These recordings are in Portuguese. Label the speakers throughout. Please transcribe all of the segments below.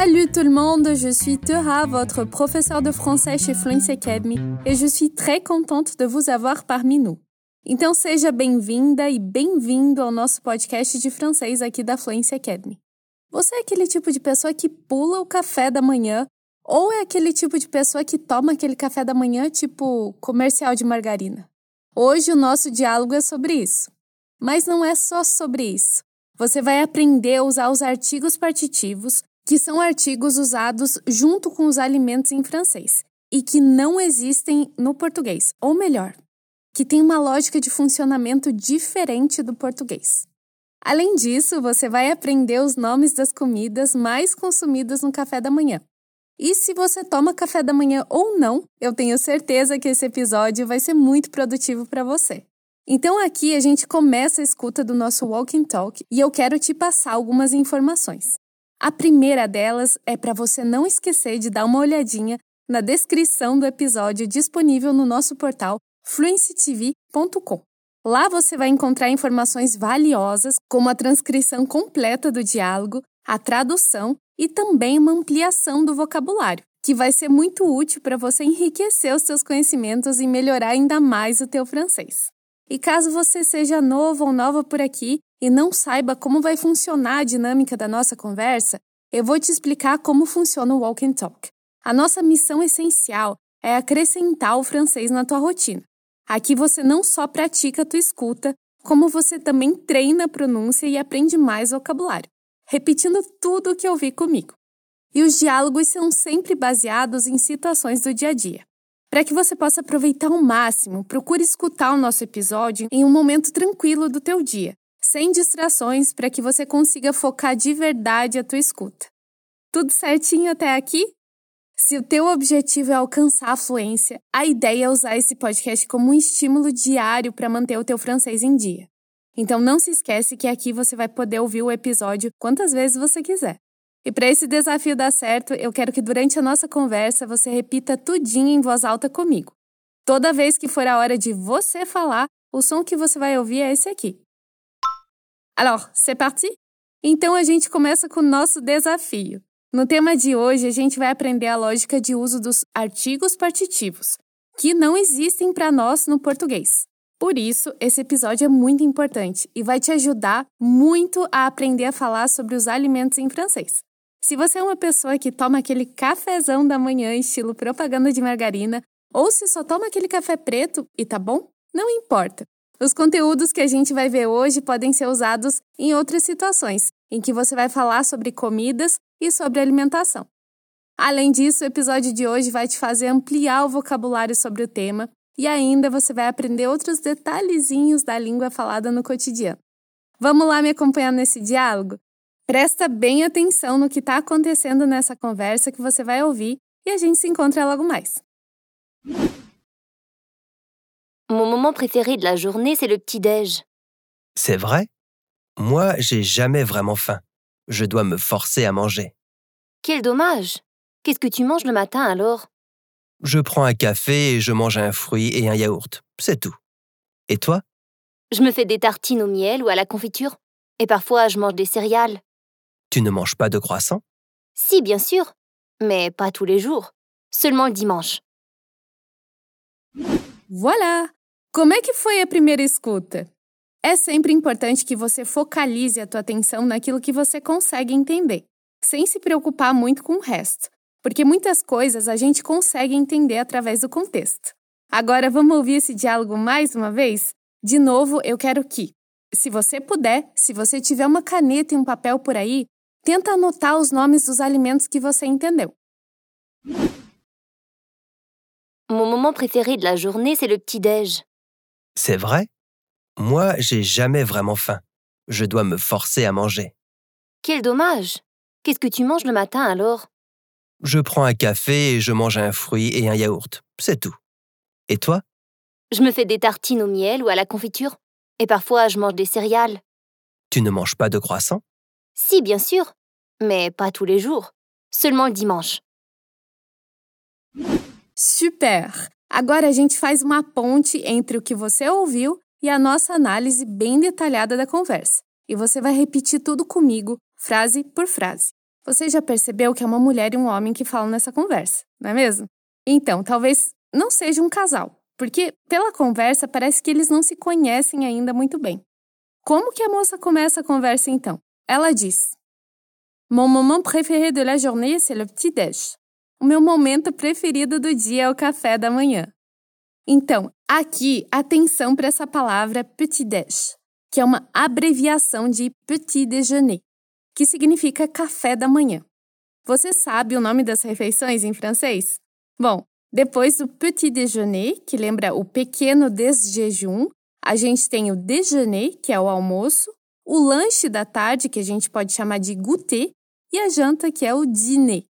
Speaker 1: Salut tout le monde, je suis Teha, votre professeur de français chez Fluency Academy, et je suis très contente de vous avoir parmi nous. Então seja bem-vinda e bem-vindo ao nosso podcast de francês aqui da Fluency Academy. Você é aquele tipo de pessoa que pula o café da manhã ou é aquele tipo de pessoa que toma aquele café da manhã tipo comercial de margarina? Hoje o nosso diálogo é sobre isso. Mas não é só sobre isso. Você vai aprender a usar os artigos partitivos, que são artigos usados junto com os alimentos em francês e que não existem no português, ou melhor, que tem uma lógica de funcionamento diferente do português. Além disso, você vai aprender os nomes das comidas mais consumidas no café da manhã. E se você toma café da manhã ou não, eu tenho certeza que esse episódio vai ser muito produtivo para você. Então aqui a gente começa a escuta do nosso Walking Talk e eu quero te passar algumas informações. A primeira delas é para você não esquecer de dar uma olhadinha na descrição do episódio disponível no nosso portal fluencytv.com. Lá você vai encontrar informações valiosas, como a transcrição completa do diálogo, a tradução e também uma ampliação do vocabulário, que vai ser muito útil para você enriquecer os seus conhecimentos e melhorar ainda mais o teu francês. E caso você seja novo ou nova por aqui e não saiba como vai funcionar a dinâmica da nossa conversa, eu vou te explicar como funciona o Walk and Talk. A nossa missão essencial é acrescentar o francês na tua rotina. Aqui você não só pratica a tua escuta, como você também treina a pronúncia e aprende mais vocabulário, repetindo tudo o que ouvi comigo. E os diálogos são sempre baseados em situações do dia a dia. Para que você possa aproveitar ao máximo, procure escutar o nosso episódio em um momento tranquilo do teu dia, sem distrações, para que você consiga focar de verdade a tua escuta. Tudo certinho até aqui? Se o teu objetivo é alcançar a fluência, a ideia é usar esse podcast como um estímulo diário para manter o teu francês em dia. Então não se esquece que aqui você vai poder ouvir o episódio quantas vezes você quiser. E para esse desafio dar certo, eu quero que durante a nossa conversa você repita tudinho em voz alta comigo. Toda vez que for a hora de você falar, o som que você vai ouvir é esse aqui. Alors, c'est parti? Então a gente começa com o nosso desafio. No tema de hoje, a gente vai aprender a lógica de uso dos artigos partitivos, que não existem para nós no português. Por isso, esse episódio é muito importante e vai te ajudar muito a aprender a falar sobre os alimentos em francês. Se você é uma pessoa que toma aquele cafezão da manhã estilo propaganda de margarina, ou se só toma aquele café preto e tá bom, não importa. Os conteúdos que a gente vai ver hoje podem ser usados em outras situações, em que você vai falar sobre comidas e sobre alimentação. Além disso, o episódio de hoje vai te fazer ampliar o vocabulário sobre o tema e ainda você vai aprender outros detalhezinhos da língua falada no cotidiano. Vamos lá me acompanhar nesse diálogo? Presta bem atenção no que está acontecendo nessa conversa que você vai ouvir e a gente se encontra logo mais.
Speaker 2: Mon moment préféré de la journée, c'est le petit-déj.
Speaker 3: C'est vrai? Moi, j'ai jamais vraiment faim. Je dois me forcer à manger.
Speaker 2: Quel dommage Qu'est-ce que tu manges le matin alors?
Speaker 3: Je prends un café et je mange un fruit et un yaourt. C'est tout. Et toi?
Speaker 2: Je me fais des tartines au miel ou à la confiture. Et parfois, je mange des céréales.
Speaker 3: Tu ne manges pas de croissant?
Speaker 2: Si, bien sûr. Mais pas tous les jours. Seulement le dimanche.
Speaker 1: Voilà! Como é que foi a primeira escuta? É sempre importante que você focalize a tua atenção naquilo que você consegue entender, sem se preocupar muito com o resto, porque muitas coisas a gente consegue entender através do contexto. Agora vamos ouvir esse diálogo mais uma vez? De novo, eu quero que, se você puder, se você tiver uma caneta e um papel por aí, tenta anotar os nomes dos alimentos que você entendeu.
Speaker 2: Mon moment préféré de la journée, c'est le petit-déj.
Speaker 3: C'est vrai? Moi, j'ai jamais vraiment faim. Je dois me forcer à manger.
Speaker 2: Quel dommage Qu'est-ce que tu manges le matin alors?
Speaker 3: Je prends un café et je mange un fruit et un yaourt. C'est tout. Et toi?
Speaker 2: Je me fais des tartines au miel ou à la confiture. Et parfois, je mange des céréales.
Speaker 3: Tu ne manges pas de croissant?
Speaker 2: Si, bien sûr. Mais pas tous les jours. Seulement le dimanche.
Speaker 1: Super! Agora a gente faz uma ponte entre o que você ouviu e a nossa análise bem detalhada da conversa. E você vai repetir tudo comigo, frase por frase. Você já percebeu que é uma mulher e um homem que falam nessa conversa, não é mesmo? Então, talvez não seja um casal, porque pela conversa parece que eles não se conhecem ainda muito bem. Como que a moça começa a conversa então? Ela diz: Mon moment préféré de la journée, c'est le petit-déj. O meu momento preferido do dia é o café da manhã. Então, aqui, atenção para essa palavra petit-déj, que é uma abreviação de petit déjeuner, que significa café da manhã. Você sabe o nome das refeições em francês? Bom, depois do petit déjeuner, que lembra o pequeno desjejum, a gente tem o déjeuner, que é o almoço, o lanche da tarde, que a gente pode chamar de goûter, e a janta, que é o dîner.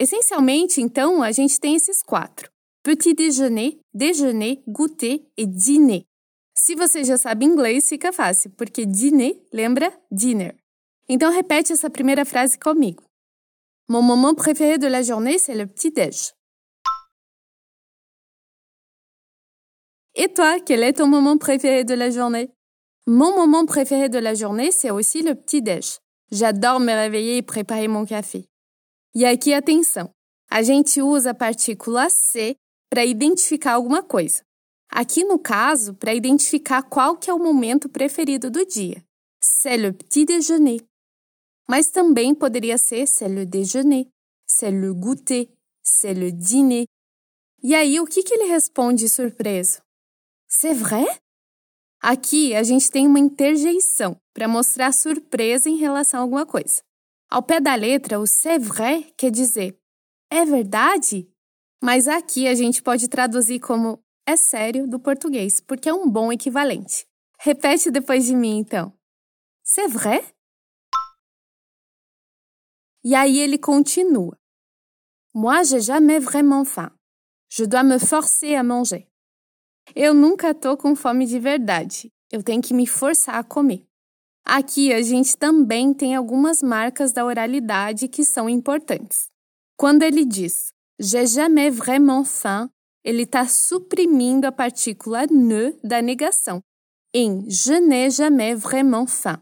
Speaker 1: Essencialmente, então, a gente tem esses quatro: petit déjeuner, déjeuner, goûter e dîner. Se você já sabe inglês, fica fácil, porque dîner lembra dinner. Então repete essa primeira frase comigo. Mon moment préféré de la journée, c'est le petit-déj. Et toi, quel est ton moment préféré de la journée? Mon moment préféré de la journée, c'est aussi le petit-déj. J'adore me réveiller e préparer mon café. E aqui atenção, a gente usa a partícula C para identificar alguma coisa. Aqui no caso, para identificar qual que é o momento preferido do dia. C'est le petit déjeuner. Mas também poderia ser c'est le déjeuner, c'est le goûter, c'est le dîner. E aí, o que, que ele responde surpreso? C'est vrai? Aqui a gente tem uma interjeição para mostrar surpresa em relação a alguma coisa. Ao pé da letra, o c'est vrai quer dizer é verdade? Mas aqui a gente pode traduzir como é sério do português, porque é um bom equivalente. Repete depois de mim, então. C'est vrai? E aí ele continua. Moi, j'ai jamais vraiment faim. Je dois me forcer à manger. Eu nunca tô com fome de verdade. Eu tenho que me forçar a comer. Aqui a gente também tem algumas marcas da oralidade que são importantes. Quando ele diz j'ai jamais vraiment faim, ele está suprimindo a partícula ne da negação em je n'ai jamais vraiment faim.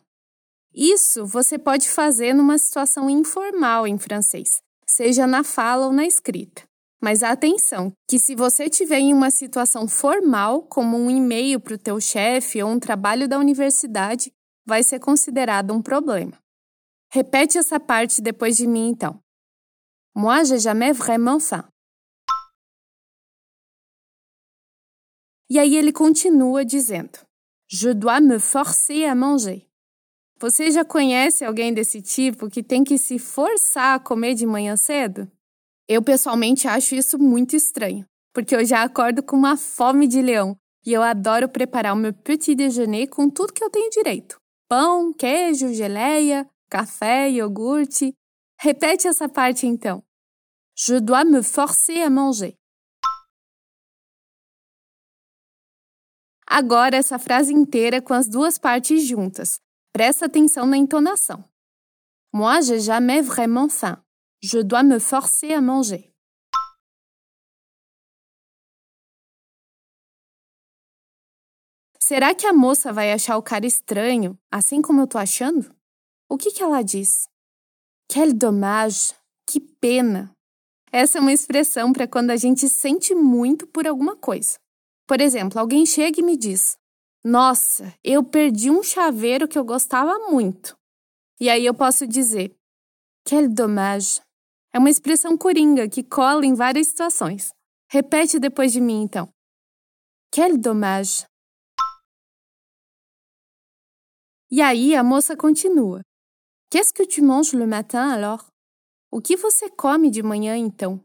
Speaker 1: Isso você pode fazer numa situação informal em francês, seja na fala ou na escrita. Mas atenção, que se você tiver em uma situação formal, como um e-mail para o teu chefe ou um trabalho da universidade, vai ser considerado um problema. Repete essa parte depois de mim, então. Moi, j'ai jamais vraiment faim. E aí ele continua dizendo: Je dois me forcer à manger. Você já conhece alguém desse tipo que tem que se forçar a comer de manhã cedo? Eu pessoalmente acho isso muito estranho, porque eu já acordo com uma fome de leão e eu adoro preparar o meu petit déjeuner com tudo que eu tenho direito: pão, queijo, geleia, café, iogurte. Repete essa parte então. Je dois me forcer à manger. Agora essa frase inteira com as duas partes juntas. Presta atenção na entonação. Moi, j'ai jamais vraiment faim. Je dois me forcer à manger. Será que a moça vai achar o cara estranho, assim como eu tô achando? O que, que ela diz? Quel dommage! Que pena! Essa é uma expressão para quando a gente sente muito por alguma coisa. Por exemplo, alguém chega e me diz: Nossa, eu perdi um chaveiro que eu gostava muito. E aí eu posso dizer: Quel dommage! É uma expressão coringa que cola em várias situações. Repete depois de mim, então. Quel dommage! E aí a moça continua. Qu'est-ce que tu manges le matin alors? O que você come de manhã então?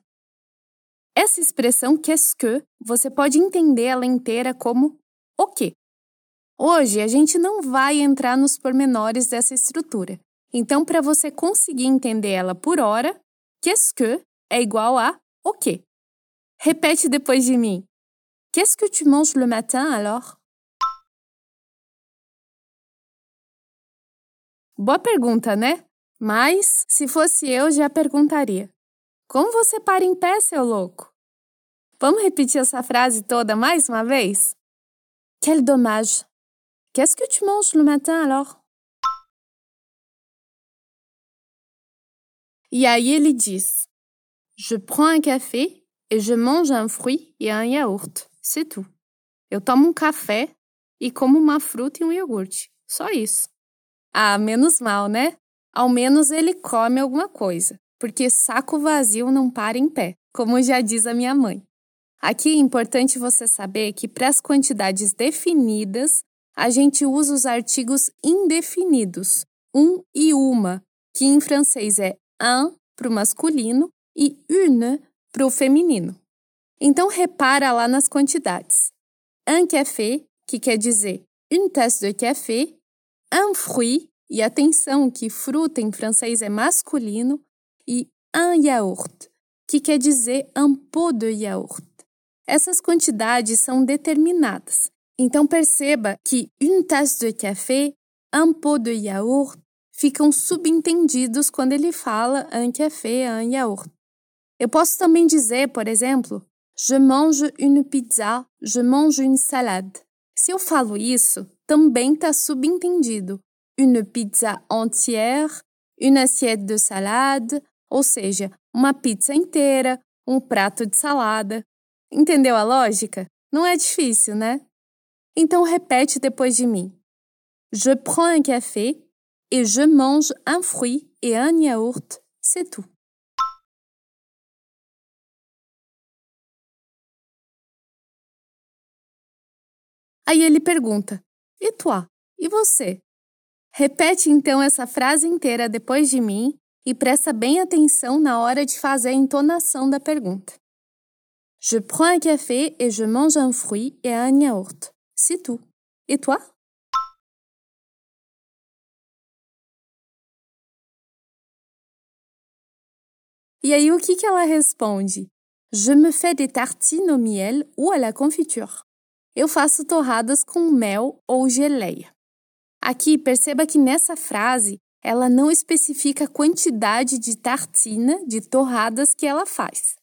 Speaker 1: Essa expressão qu'est-ce que você pode entender ela inteira como o quê? Hoje a gente não vai entrar nos pormenores dessa estrutura. Então, para você conseguir entender ela por hora, Qu'est-ce que é igual a o quê? Repete depois de mim. Qu'est-ce que tu manges le matin alors? Boa pergunta, né? Mas, se fosse eu, já perguntaria: Como você para em pé, seu louco? Vamos repetir essa frase toda mais uma vez? Quel dommage! Qu'est-ce que tu manges le matin alors? E aí ele diz: Je prends un café et je mange un fruit et un yaourt. C'est tout. Eu tomo um café e como uma fruta e um iogurte. Só isso. Ah, menos mal, né? Ao menos ele come alguma coisa, porque saco vazio não para em pé, como já diz a minha mãe. Aqui é importante você saber que para as quantidades definidas, a gente usa os artigos indefinidos, um e uma, que em francês é un para o masculino e une para o feminino. Então repara lá nas quantidades. Un café, que quer dizer une tasse de café, un fruit, e atenção que fruta em francês é masculino, e un yaourt, que quer dizer un pot de yaourt. Essas quantidades são determinadas. Então perceba que une tasse de café, un pot de yaourt ficam subentendidos quando ele fala un café, un yaourt. Eu posso também dizer, por exemplo, je mange une pizza, je mange une salade. Se eu falo isso, também está subentendido. Une pizza entière, une assiette de salade, ou seja, uma pizza inteira, um prato de salada. Entendeu a lógica? Não é difícil, né? Então repete depois de mim. Je prends un café et je mange un fruit et un yaourt, c'est tout. Aí ele pergunta: E toi? E você? Repete então essa frase inteira depois de mim e presta bem atenção na hora de fazer a entonação da pergunta. Je prends un café et je mange un fruit et un yaourt. C'est tout. Et toi? E aí o que, que ela responde? Je me fais des tartines au miel ou à la confiture. Eu faço torradas com mel ou geleia. Aqui, perceba que nessa frase ela não especifica a quantidade de tartina, de torradas que ela faz.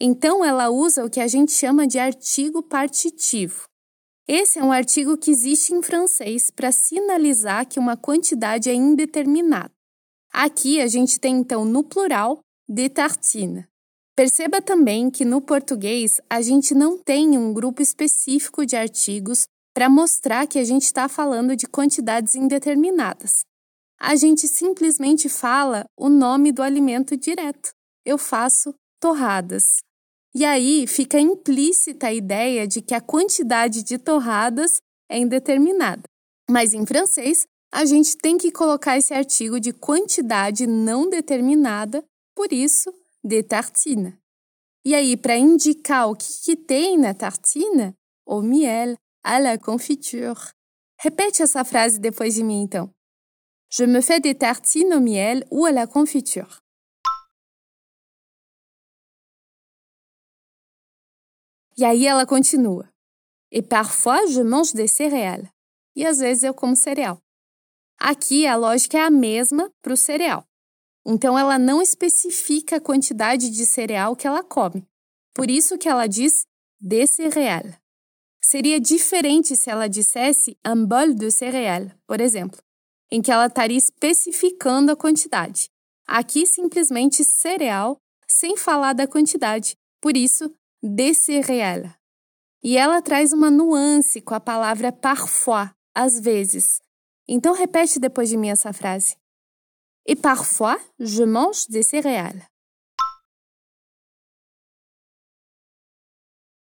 Speaker 1: Então, ela usa o que a gente chama de artigo partitivo. Esse é um artigo que existe em francês para sinalizar que uma quantidade é indeterminada. Aqui a gente tem então no plural de tartine. Perceba também que no português a gente não tem um grupo específico de artigos para mostrar que a gente está falando de quantidades indeterminadas. A gente simplesmente fala o nome do alimento direto. Eu faço torradas. E aí fica implícita a ideia de que a quantidade de torradas é indeterminada. Mas em francês, a gente tem que colocar esse artigo de quantidade não determinada, por isso de tartine. E aí, para indicar o que, que tem na tartine, o miel à la confiture. Repete essa frase depois de mim, então. Je me fais des tartines au miel ou à la confiture. E aí ela continua. Et parfois je mange des céréales. E às vezes eu como cereal. Aqui a lógica é a mesma para o cereal. Então ela não especifica a quantidade de cereal que ela come. Por isso que ela diz de cereal. Seria diferente se ela dissesse un bol de céréales, por exemplo, em que ela estaria especificando a quantidade. Aqui simplesmente cereal, sem falar da quantidade. Por isso, de céréales. E ela traz uma nuance com a palavra parfois, às vezes. Então repete depois de mim essa frase. Et parfois, je mange des céréales.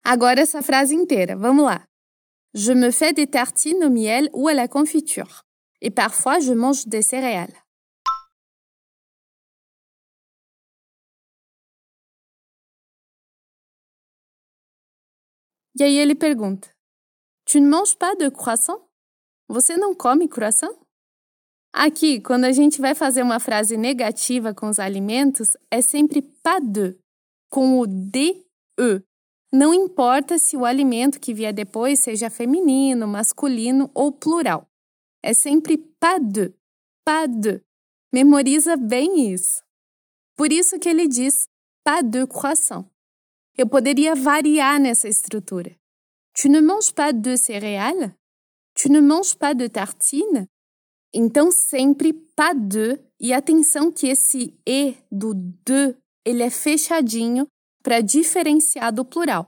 Speaker 1: Agora essa frase inteira, vamos lá. Je me fais des tartines au miel ou à la confiture. Et parfois, je mange des céréales. E aí ele pergunta: Tu ne manges pas de croissant? Você não come croissant? Aqui, quando a gente vai fazer uma frase negativa com os alimentos, é sempre pas de, com o de, e. Não importa se o alimento que vier depois seja feminino, masculino ou plural. É sempre pas de, pas de. Memoriza bem isso. Por isso que ele diz pas de croissant. Eu poderia variar nessa estrutura. Tu ne manges pas de céréales? Tu ne manges pas de tartines? Então, sempre pas de E atenção que esse E do de, ele é fechadinho para diferenciar do plural.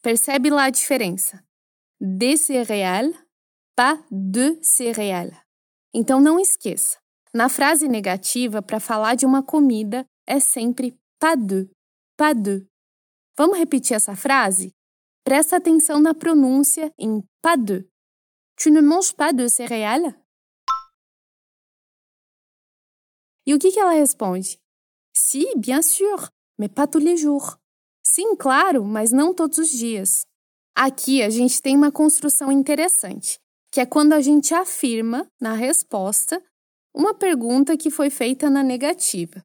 Speaker 1: Percebe lá a diferença? De céréales, pas de céréales. Então não esqueça. Na frase negativa, para falar de uma comida, é sempre pas de, pas de. Vamos repetir essa frase? Presta atenção na pronúncia em pas de. Tu ne manges pas de céréales? E o que, que ela responde? Si, bien sûr, mais pas tous les jours. Sim, claro, mas não todos os dias. Aqui a gente tem uma construção interessante, que é quando a gente afirma, na resposta, uma pergunta que foi feita na negativa.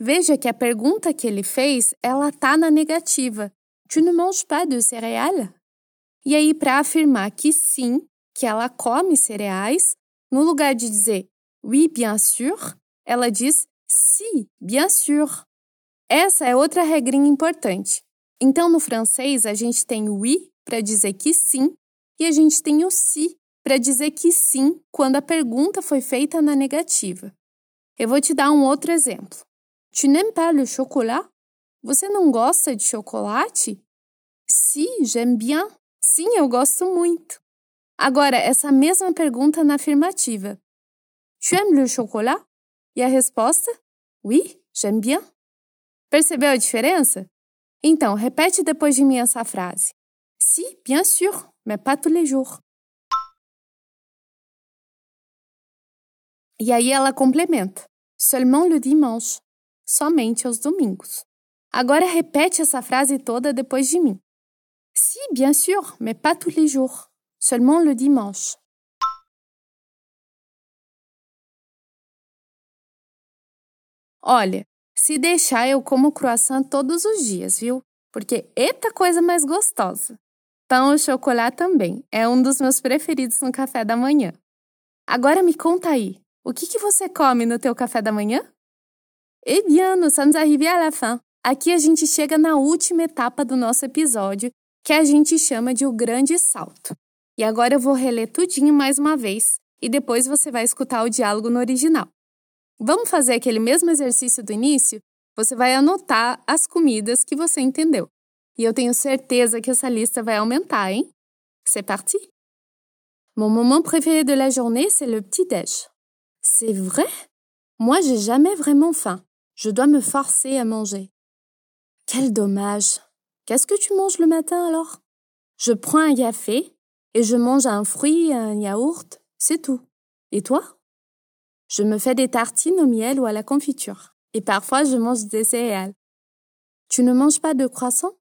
Speaker 1: Veja que a pergunta que ele fez, ela tá na negativa. Tu ne manges pas de céréales? E aí, para afirmar que sim, que ela come cereais, no lugar de dizer oui, bien sûr, ela diz si, bien sûr. Essa é outra regrinha importante. Então, no francês, a gente tem o oui para dizer que sim e a gente tem o si para dizer que sim quando a pergunta foi feita na negativa. Eu vou te dar um outro exemplo. Tu n'aimes pas le chocolat? Você não gosta de chocolate? Si, j'aime bien. Sim, eu gosto muito. Agora, essa mesma pergunta na afirmativa. Tu aimes le chocolat? E a resposta? Oui, j'aime bien. Percebeu a diferença? Então, repete depois de mim essa frase. Si, bien sûr, mais pas tous les jours. E aí ela complementa. Seulement le dimanche. Somente aos domingos. Agora repete essa frase toda depois de mim. Si, bien sûr, mais pas tous les jours. Seulement le dimanche. Olha, se deixar eu como croissant todos os dias, viu? Porque eita coisa mais gostosa. Pão ou chocolate também. É um dos meus preferidos no café da manhã. Agora me conta aí, o que, que você come no teu café da manhã? Eh bien, nous sommes arrivés à la fin. Aqui a gente chega na última etapa do nosso episódio, que a gente chama de o grande salto. E agora eu vou reler tudinho mais uma vez, e depois você vai escutar o diálogo no original. Vamos fazer aquele mesmo exercício do início? Você vai anotar as comidas que você entendeu. E eu tenho certeza que essa lista vai aumentar, hein? C'est parti! Mon moment préféré de la journée, c'est le petit-déj. C'est vrai? Moi, j'ai jamais vraiment faim. Je dois me forcer à manger. Quel dommage! Qu'est-ce que tu manges le matin alors? Je prends un café et je mange un fruit un yaourt, c'est tout. Et toi? Je me fais des tartines au miel ou à la confiture. Et parfois, je mange des céréales. Tu ne manges pas de croissant?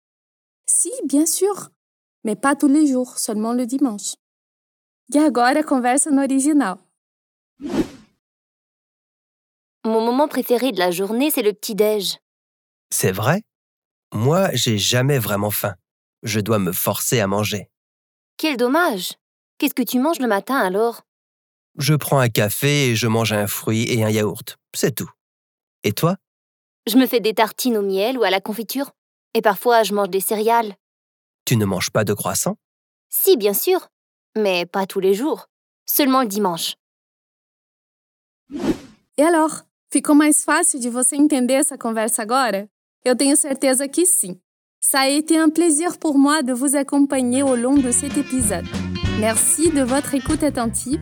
Speaker 1: Si, bien sûr. Mais pas tous les jours, seulement le dimanche. E agora, conversa no original.
Speaker 2: Mon moment préféré de la journée, c'est le petit-déj.
Speaker 3: C'est vrai? Moi, j'ai jamais vraiment faim. Je dois me forcer à manger.
Speaker 2: Quel dommage Qu'est-ce que tu manges le matin alors?
Speaker 3: Je prends un café et je mange un fruit et un yaourt. C'est tout. Et toi?
Speaker 2: Je me fais des tartines au miel ou à la confiture. Et parfois, je mange des céréales.
Speaker 3: Tu ne manges pas de croissant?
Speaker 2: Si, bien sûr. Mais pas tous les jours. Seulement le dimanche.
Speaker 1: E alors, ficou mais fácil de você entender essa conversa agora? Eu tenho certeza que sim. Ça a été un plaisir pour moi de vous accompagner au long de cet épisode. Merci de votre écoute attentive